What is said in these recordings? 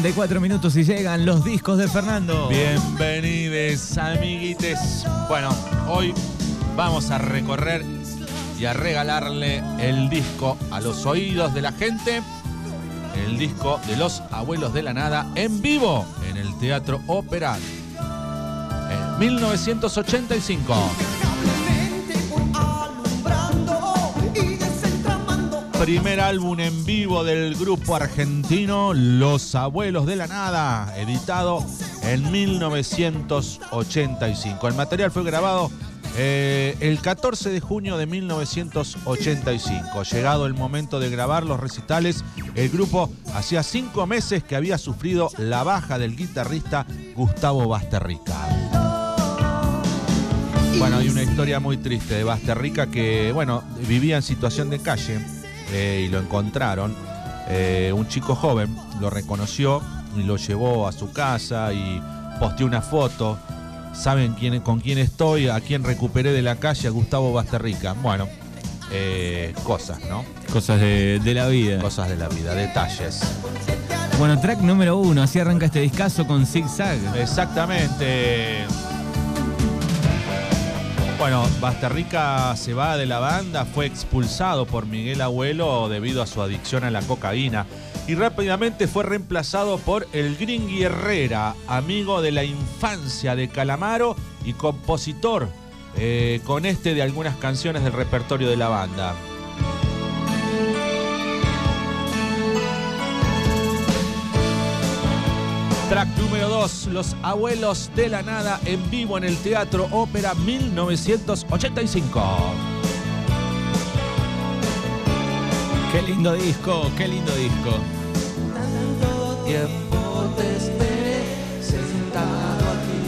Son las 10.54 minutos y llegan los discos de Fernando. Bienvenidos, amiguites. Bueno, hoy vamos a recorrer y a regalarle el disco a los oídos de la gente. El disco de los abuelos de la nada en vivo en el Teatro Ópera en 1985. Primer álbum en vivo del grupo argentino Los Abuelos de la Nada, editado en 1985. El material fue grabado eh, el 14 de junio de 1985. Llegado el momento de grabar los recitales, el grupo hacía cinco meses que había sufrido la baja del guitarrista Gustavo Basterrica. Bueno, hay una historia muy triste de Basterrica que, bueno, vivía en situación de calle eh, y lo encontraron. Eh, un chico joven lo reconoció y lo llevó a su casa y posteó una foto. Saben quién, con quién estoy, a quién recuperé de la calle, a Gustavo Basterrica. Bueno, eh, cosas, ¿no? Cosas de, de la vida. Cosas de la vida, detalles. Bueno, track número uno, así arranca este discazo con Zig Zag. Exactamente. Bueno, Basterrica se va de la banda, fue expulsado por Miguel Abuelo debido a su adicción a la cocaína y rápidamente fue reemplazado por el Gringui Herrera, amigo de la infancia de Calamaro y compositor eh, con este de algunas canciones del repertorio de la banda. Track número 2, Los Abuelos de la Nada en vivo en el Teatro Ópera 1985. Qué lindo disco, qué lindo disco. Tanto tiempo te esperé sentado aquí.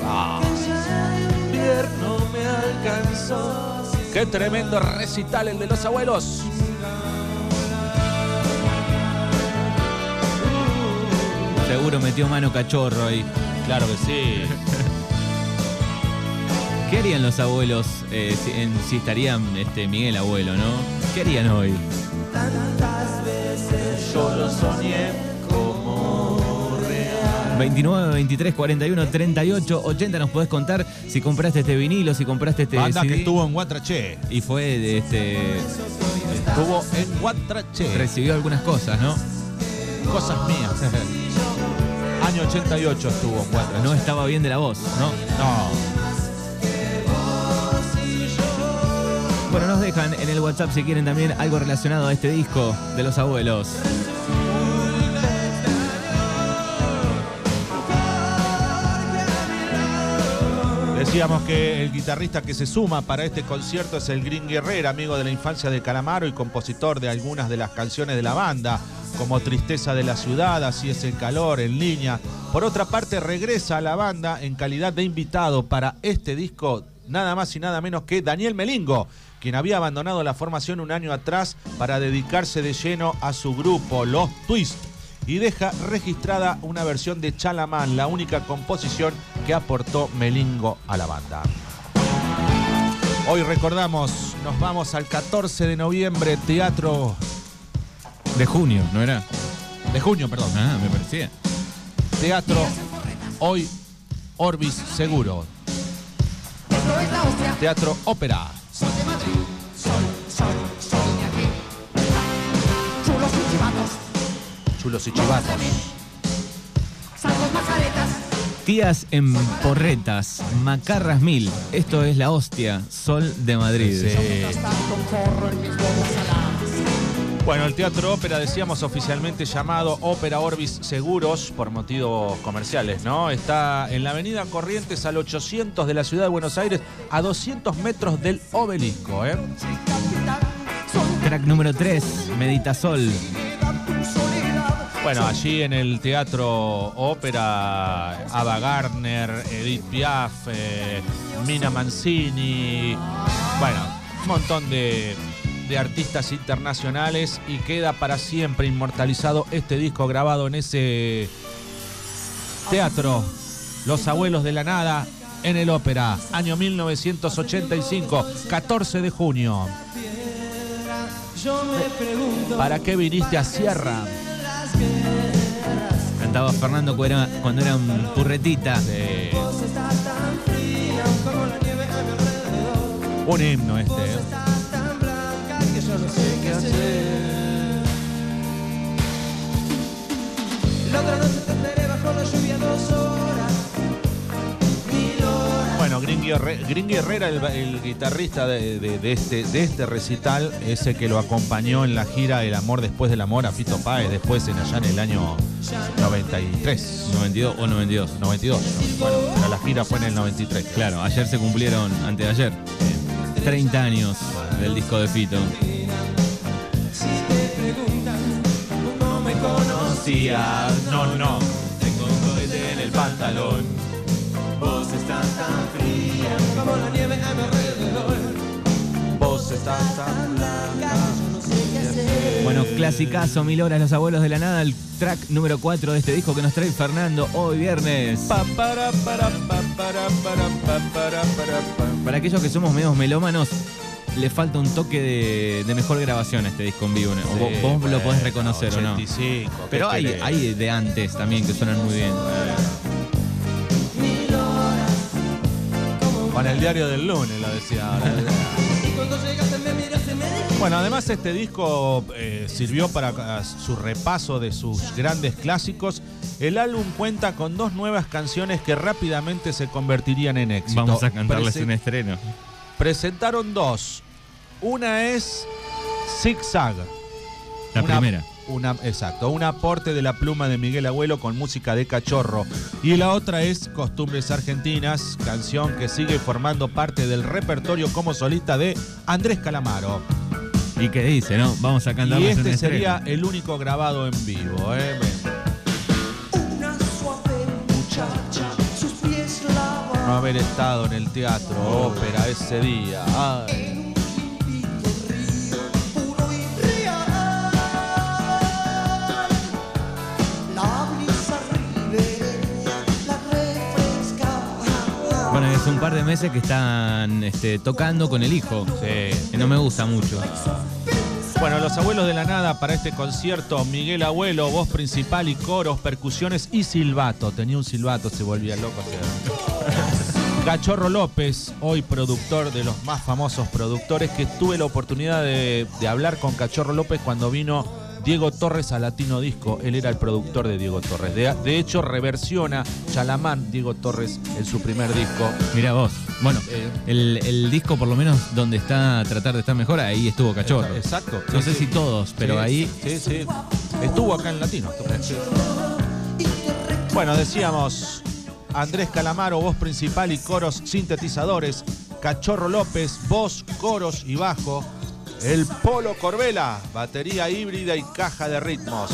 Que ya el invierno me alcanzó. Qué tremendo recital el de los abuelos. Seguro metió mano cachorro ahí. Claro que sí. ¿Qué harían los abuelos eh, si, en- si estarían este, Miguel Abuelo, no? ¿Qué harían hoy? Tantas veces yo lo soñé como real. 29, 23, 41, 38, 80 nos podés contar si compraste este vinilo, si compraste este Banda que estuvo en Guatraché. Y fue de este. Estuvo en Guatraché. Recibió algunas cosas, ¿no? Cosas mías. Año 88 estuvo en Guatraché. No estaba bien de la voz, ¿no? No. Bueno, nos dejan en el WhatsApp si quieren también algo relacionado a este disco de los abuelos. Decíamos que el guitarrista que se suma para este concierto es el Green Guerrera, amigo de la infancia de Calamaro y compositor de algunas de las canciones de la banda, como Tristeza de la Ciudad, Así es el calor, En línea. Por otra parte, regresa a la banda en calidad de invitado para este disco, nada más y nada menos que Daniel Melingo, quien había abandonado la formación un año atrás para dedicarse de lleno a su grupo, Los Twist y deja registrada una versión de Chalamán, la única composición que aportó Melingo a la banda. Hoy recordamos, nos vamos al 14 de noviembre, Teatro De junio, ¿no era? de junio, perdón. Ah, me parecía. Teatro Hoy Orbis Seguro. Esto es la hostia. Teatro Ópera. Soy de Madrid. Soy, soy, soy de aquí. Chulos y chivatos. Chulos y chivatos. Tías en porretas, macarras mil. Esto es la hostia, Sol de Madrid. Sí. Bueno, el Teatro Ópera, decíamos oficialmente llamado Ópera Orbis Seguros por motivos comerciales, ¿no? Está en la avenida Corrientes al 800 de la ciudad de Buenos Aires, a 200 metros del obelisco, ¿eh? Track número 3, Meditasol. Bueno, allí en el Teatro Ópera, Ava Gardner, Edith Piaf, eh, Mina Mancini, bueno, un montón de, de artistas internacionales y queda para siempre inmortalizado este disco grabado en ese teatro, Los Abuelos de la Nada, en el Ópera, año 1985, 14 de junio. ¿Para qué viniste a Sierra? cantaba Fernando cuando era, un purretita. Un himno este. ¿eh? No sé qué hacer. Te esperé bajo la lluvia dos horas. Bueno, Gringy Herrera, el, guitarrista de, este, de este recital, ese que lo acompañó en la gira El Amor Después del Amor a Fito Páez, después en allá en el año 93, 92 o 92. 92. Bueno, pero la gira fue en el 93. Claro, ayer se cumplieron, antes de ayer, 30 años del disco de Fito. No, no. Tengo un cohete en el pantalón. Vos estás tan fría. Como la nieve a mi alrededor. Vos estás tan blanca. Yo no sé qué hacer. Bueno, clasicazo, mil horas, los abuelos de la nada, el track número 4 de este disco que nos trae Fernando hoy viernes. Pa, para, para, pa, para, para, pa, para, para, pa. Para aquellos que somos medios melómanos, le falta un toque de, de mejor grabación a este disco en vivo. vos, lo podés reconocer o no. 85, ¿qué Pero hay, querés? hay de antes también que suenan muy bien. Con el diario del lunes, lo decía ahora. Bueno, además este disco eh, sirvió para su repaso de sus grandes clásicos. El álbum cuenta con dos nuevas canciones que rápidamente se convertirían en éxito. Vamos a cantarles Prese- un estreno. Presentaron dos. Una es Zigzag. La Una- primera. Una, exacto, un aporte de la pluma de Miguel Abuelo con música de cachorro. Y la otra es Costumbres Argentinas, canción que sigue formando parte del repertorio como solista de Andrés Calamaro. ¿Y qué dice, no? Vamos a Y cantarles un este estreno. sería el único grabado en vivo. ¿eh? No haber estado en el teatro, ópera ese día. Ay. Bueno, es un par de meses que están este, tocando con el hijo. Sí. Que no me gusta mucho. Bueno, los abuelos de la nada para este concierto, Miguel Abuelo, voz principal y coros, percusiones y silbato. Tenía un silbato, se volvía loco. Cachorro López, hoy productor de los más famosos productores, que tuve la oportunidad de, de hablar con Cachorro López cuando vino Diego Torres a Latino Disco. Él era el productor de Diego Torres. De, de hecho, reversiona Chalamán Diego Torres en su primer disco. Mira vos. Bueno, Eh, el, el disco por lo menos donde está Tratar de estar mejor, ahí estuvo Cachorro. Exacto. No sí, sé sí. si todos, pero Sí, ahí Sí, sí. Estuvo acá en Latino. Bueno, decíamos Andrés Calamaro, voz principal y coros sintetizadores. Cachorro López, voz, coros y bajo. El Polo Corbela, batería híbrida y caja de ritmos.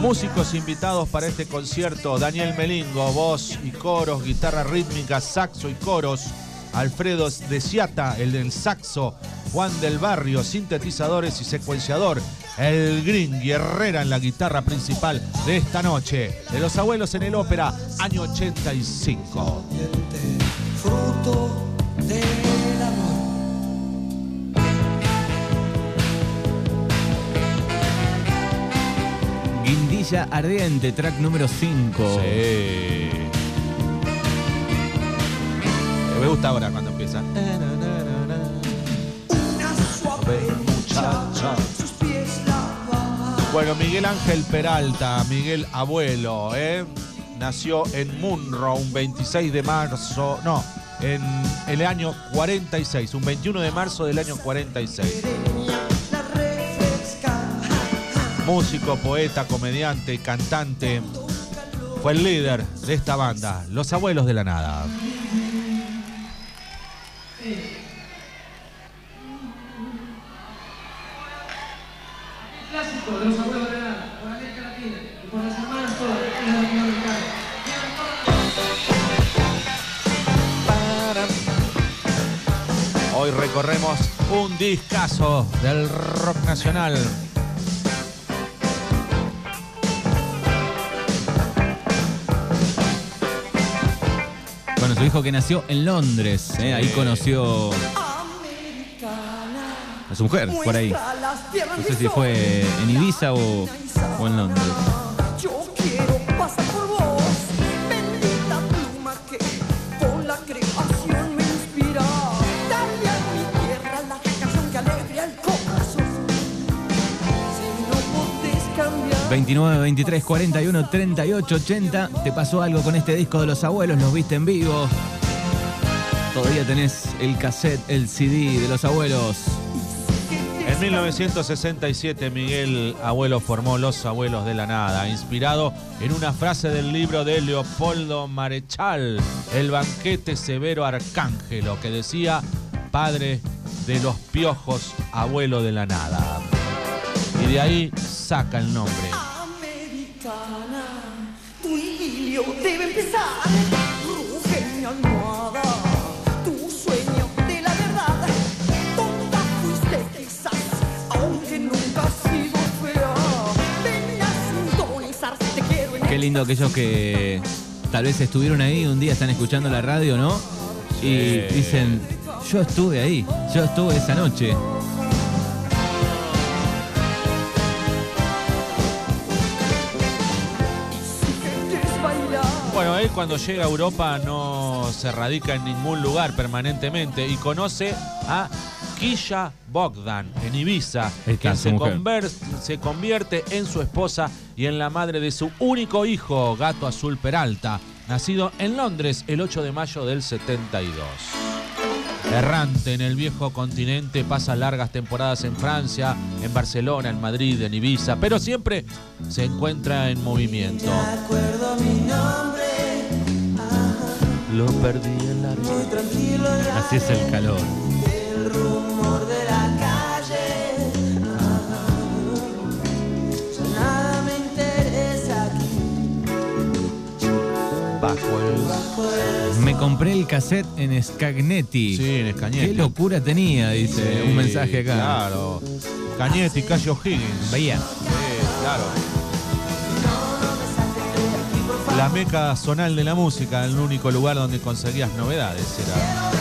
Músicos invitados para este concierto: Daniel Melingo, voz y coros, guitarra rítmica, saxo y coros. Alfredo de Ciata, el del saxo. Juan del Barrio, sintetizadores y secuenciador. El Green Herrera en la guitarra principal de esta noche. De los abuelos en el ópera, año 85. Fruto del amor. Guindilla Ardiente, track número 5. Sí. Me gusta ahora cuando empieza. Una suave muchacha. Bueno, Miguel Ángel Peralta, Miguel Abuelo, ¿eh? nació en Munro un 26 de marzo, no, en el año 46, un 21 de marzo del año 46. La refresca. Músico, poeta, comediante cantante. Fue el líder de esta banda, Los Abuelos de la Nada. Un discazo del rock nacional. Bueno, su hijo que nació en Londres. ¿eh? Ahí conoció a su mujer, por ahí. No sé si fue en Ibiza o, o en Londres. 29, 23, 41, 38, 80. ¿Te pasó algo con este disco de los abuelos? ¿Los viste en vivo? Todavía tenés el cassette, el CD de los abuelos. En 1967 Miguel Abuelo formó Los Abuelos de la Nada, inspirado en una frase del libro de Leopoldo Marechal, El banquete severo arcángelo, que decía, padre de los piojos, abuelo de la nada. Y de ahí saca el nombre. Americana, tu idilio debe empezar. Ruge mi almohada, tu sueño de la verdad. Tonta fuiste quizás, aunque nunca has sido fea. Ven a sintonizar si te quiero en Qué lindo aquellos que tal vez estuvieron ahí, un día están escuchando la radio, ¿no? Y dicen, yo estuve ahí, yo estuve esa noche. Bueno, él cuando llega a Europa no se radica en ningún lugar permanentemente y conoce a Kisha Bogdan en Ibiza, su se, se convierte en su esposa y en la madre de su único hijo, Gato Azul Peralta, nacido en Londres el 8 de mayo del 72. Errante en el viejo continente, pasa largas temporadas en Francia, en Barcelona, en Madrid, en Ibiza, pero siempre se encuentra en movimiento. Lo perdí en la muy tranquilo ya Así es el calor. el rumor de la calle. Ya nada me interesa aquí. bajo el. Me compré el cassette en Scagnetti. Sí, en Escañete. Qué locura tenía, dice Sí, un mensaje acá. Claro. Y Calle O'Higgins. Veía. Sí, claro. La meca zonal de la música, el único lugar donde conseguías novedades era.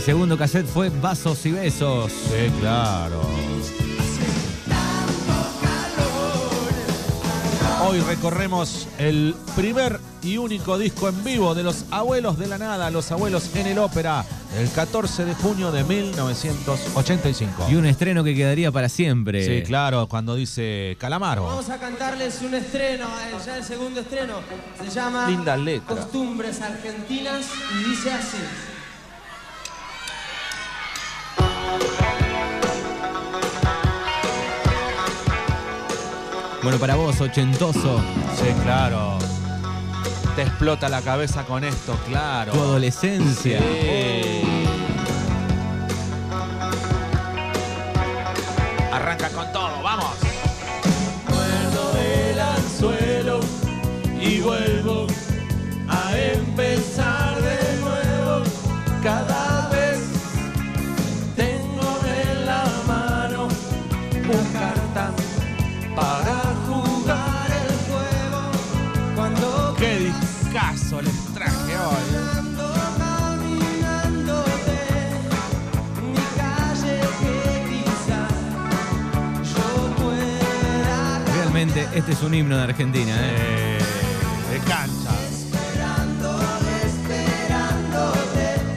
Mi segundo cassette fue Vasos y Besos. Sí, claro. Hoy recorremos el primer y único disco en vivo de los abuelos de la nada, los abuelos en el ópera, el 14 de junio de 1985. Y un estreno que quedaría para siempre. Sí, claro, cuando dice Calamaro. Vamos a cantarles un estreno, eh, ya el segundo estreno. Se llama Linda letra. Costumbres Argentinas y dice así. Bueno, para vos, ochentoso, Sí, claro. Te explota la cabeza con esto, claro. tu adolescencia. Sí. Arranca con todo, este es un himno de Argentina, ¿eh? Eh, de cancha. esperando,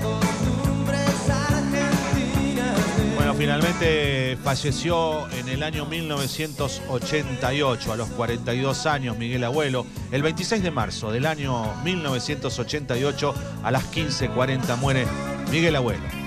costumbres argentinas. Bueno, finalmente falleció en el año 1988, a los 42 años, Miguel Abuelo. El 26 de marzo del año 1988, a las 15.40, muere Miguel Abuelo.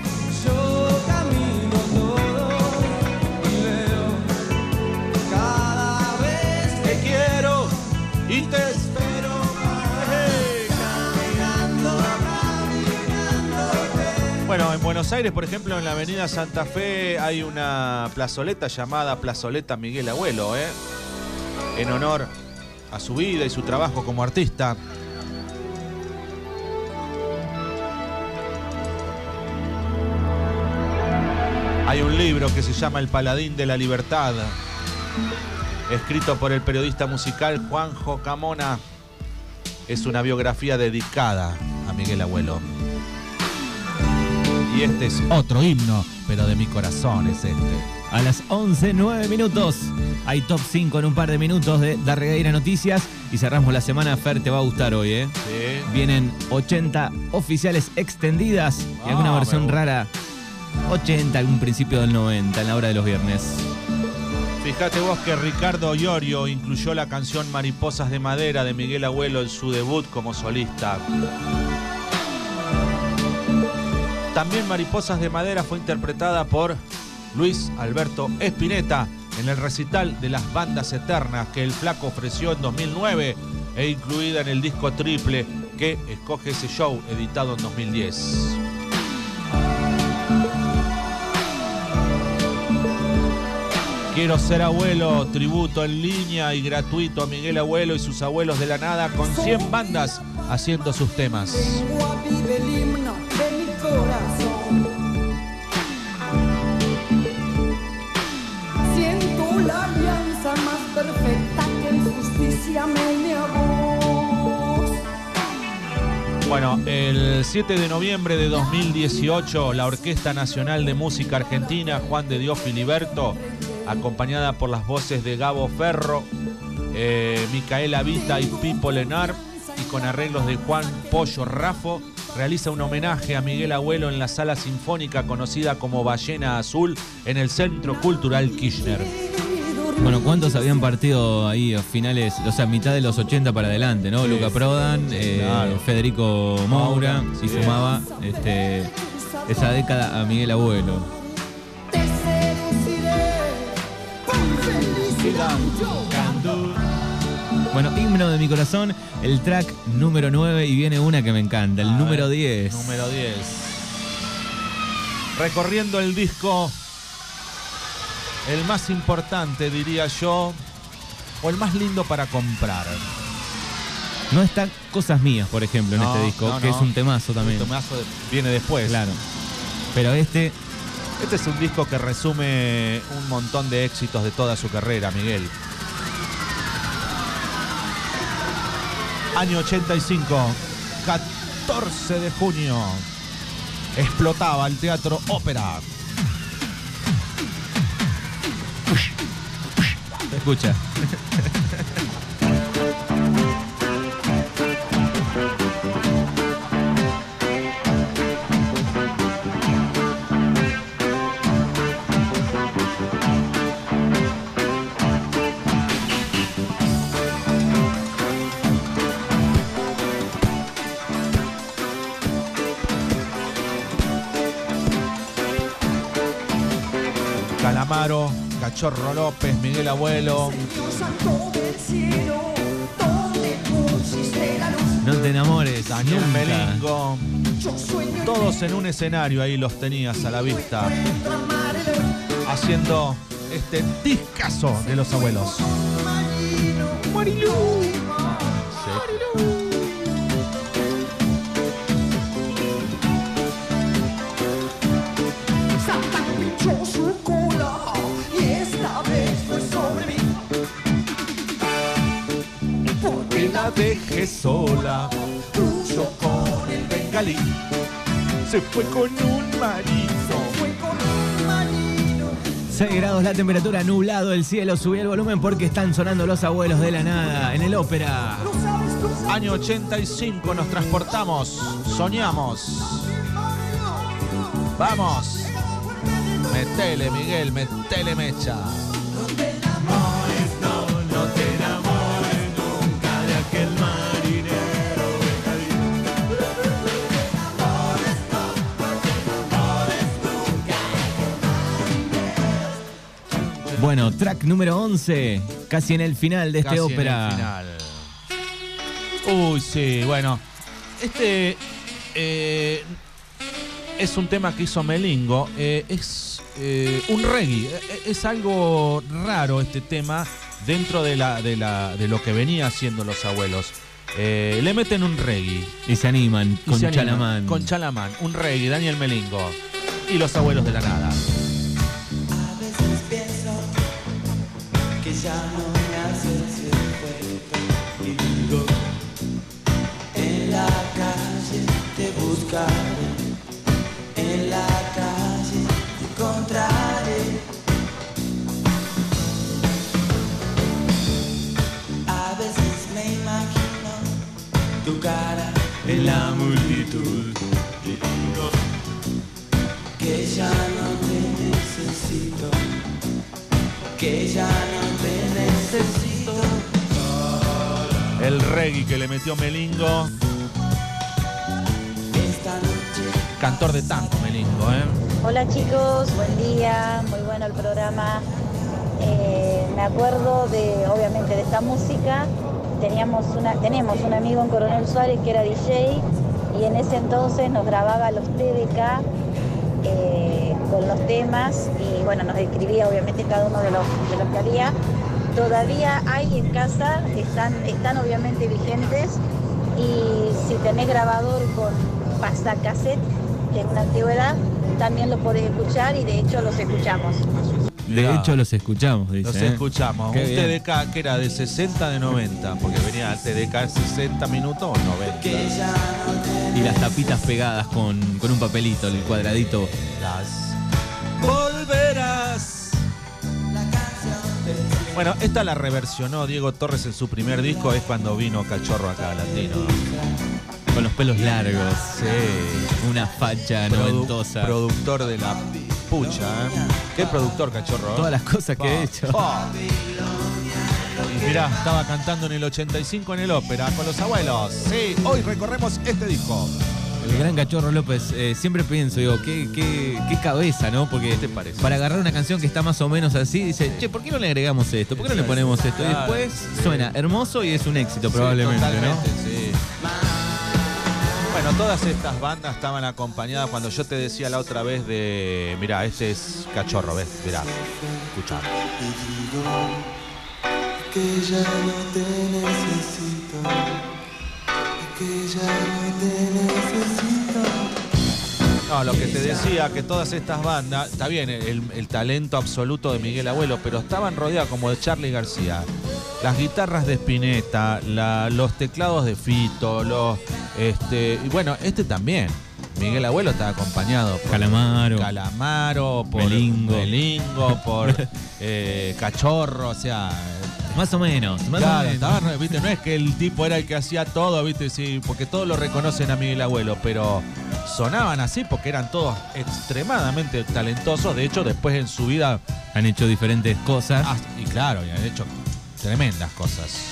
Bueno, en Buenos Aires, por ejemplo, en la avenida Santa Fe hay una plazoleta llamada Plazoleta Miguel Abuelo, ¿eh? en honor a su vida y su trabajo como artista. Hay un libro que se llama El Paladín de la Libertad, escrito por el periodista musical Juanjo Camona. Es una biografía dedicada a Miguel Abuelo. Y este es otro himno, pero de mi corazón es este. A las 11, 9 minutos. Hay top 5 en un par de minutos de Darregueira Noticias. Y cerramos la semana. Fer, te va a gustar hoy, ¿eh? Sí. Vienen 80 oficiales extendidas y alguna Ah, versión rara. 80, algún principio del 90, en la hora de los viernes. Fíjate vos que Ricardo Iorio incluyó la canción Mariposas de Madera de Miguel Abuelo en su debut como solista. También Mariposas de Madera fue interpretada por Luis Alberto Espineta en el recital de las bandas eternas que el Flaco ofreció en 2009 e incluida en el disco triple que escoge ese show editado en 2010. Quiero ser abuelo, tributo en línea y gratuito a Miguel Abuelo y sus abuelos de la nada con 100 bandas haciendo sus temas. Bueno, el 7 de noviembre de 2018, la Orquesta Nacional de Música Argentina, Juan de Dios Filiberto, acompañada por las voces de Gabo Ferro, eh, Micaela Vita y Pipo Lenar, y con arreglos de Juan Pollo Rafo, realiza un homenaje a Miguel Abuelo en la sala sinfónica conocida como Ballena Azul en el Centro Cultural Kirchner. Bueno, ¿cuántos habían partido ahí a finales, o sea, mitad de los 80 para adelante, ¿no? Sí. Luca Prodan, eh, Claro. Federico Moura, y sí. sumaba este, esa década a Miguel Abuelo. Bueno, himno de mi corazón, el track número 9 y viene una que me encanta, el A número ver, 10. Número 10. Recorriendo el disco, el más importante, diría yo, o el más lindo para comprar. No está Cosas Mías, por ejemplo, en No, este disco, no, que no. es un temazo también. El tomazo de- viene después. Claro. Pero este, Este es un disco que resume un montón de éxitos de toda su carrera, Miguel. Año 85, 14 de junio. Explotaba el teatro ópera. Escucha. Calamaro, Cachorro López, Miguel Abuelo. No te enamores, Daniel. Melingo. Todos en un escenario ahí los tenías a la vista. Haciendo este discazo de los abuelos. Santa dejé sola. cruzó con el Bengalí se fue con un marido. fue con un marino. 6 grados la temperatura, nublado el cielo, subí el volumen porque están sonando los abuelos de la nada en el ópera. Año 85 nos transportamos, soñamos. Vamos. Metele, Miguel, metele mecha. Bueno, track número 11, casi en el final de este Casi en el ópera. final. Uy, sí, bueno. Este eh, es un tema que hizo Melingo. eh, es eh, un reggae. eh, Es algo raro este tema dentro de, la, de, la, de lo que venía haciendo los abuelos. Eh, le meten un reggae. Y se animan y con se animan. Chalamán. Con Chalamán, un reggae, Daniel Melingo. Y los abuelos de la nada. Que ya no te necesito que ya no El reggae que le metió Melingo. Cantor de tango, Melingo, ¿eh? Hola chicos, buen día, muy bueno el programa. Eh, me acuerdo de, obviamente, de esta música. Teníamos una, tenemos un amigo en Coronel Suárez que era DJ y en ese entonces nos grababa los TDK eh, con los temas y bueno, nos escribía obviamente cada uno de los, de los que había. Todavía hay en casa, están, están obviamente vigentes y si tenés grabador con pasacassette, que es una antigüedad, también lo podés escuchar y de hecho los escuchamos. De hecho, los escuchamos, dice. Los ¿eh? escuchamos. Qué un bien. TDK que era de 60 de 90, porque venía el TDK de 60 minutos o 90. que ya no te Y las tapitas pegadas con, con un papelito, el cuadradito. Las volverás. Bueno, esta la reversionó Diego Torres en su primer disco, es cuando vino Cachorro acá Latino. Con los pelos largos. Sí. Una facha Produ- noventosa. productor de la pucha, ¿eh? ¿Qué productor, Cachorro? Todas las cosas que he hecho. Pa. Mirá, estaba cantando en el 85 en el ópera con los abuelos. Sí, hoy recorremos este disco. El gran Cachorro López, eh, siempre pienso, digo, qué, qué, qué cabeza, ¿no? Porque ¿Qué te parece? para agarrar una canción que está más o menos así, dice, che, ¿por qué no le agregamos esto? ¿Por qué no le ponemos esto? Y después sí. suena hermoso y es un éxito probablemente, Sí, totalmente, ¿no? sí. Bueno, todas estas bandas estaban acompañadas cuando yo te decía la otra vez de. Mirá, este es cachorro, ¿ves? Mirá, escuchá. que ya no te necesito no te necesito No, lo que te decía, que todas estas bandas, está bien, el, el talento absoluto de Miguel Abuelo, pero estaban rodeadas como de Charlie García. Las guitarras de Spinetta, la- los teclados de Fito, los. Este, y bueno, este también. Miguel Abuelo está acompañado por Calamaro. Calamaro, por Melingo. Melingo, por eh, Cachorro, o sea. Más o menos, más o Claro, viste, no es que el tipo era el que hacía todo, viste, sí, porque todos lo reconocen a Miguel Abuelo, pero sonaban así porque eran todos extremadamente talentosos. De hecho, después en su vida, Han hecho diferentes cosas. ah, y claro, y han hecho tremendas cosas.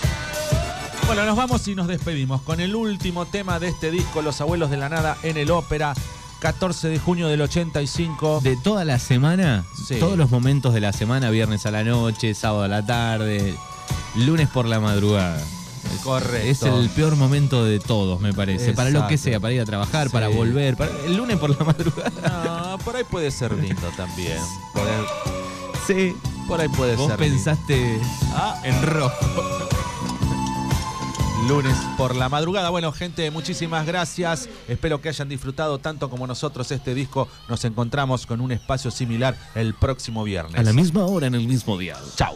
Bueno, nos vamos y nos despedimos con el último tema de este disco, Los Abuelos de la Nada en el Ópera, 14 de junio del 85. De toda la semana, Sí. todos los momentos de la semana, viernes a la noche, sábado a la tarde, lunes por la madrugada. Es- Correcto. Es el peor momento de todos, me parece. Para lo que sea, para ir a trabajar, Sí. para volver. para- el lunes por la madrugada. No, por ahí puede ser lindo también. Por ahí, Sí. por ahí puede Vos ser lindo. pensaste Ah, en rojo. lunes por la madrugada. Bueno, gente, muchísimas gracias. Espero que hayan disfrutado tanto como nosotros este disco. Nos encontramos con un espacio similar el próximo viernes. A la misma hora en el mismo día. Chao.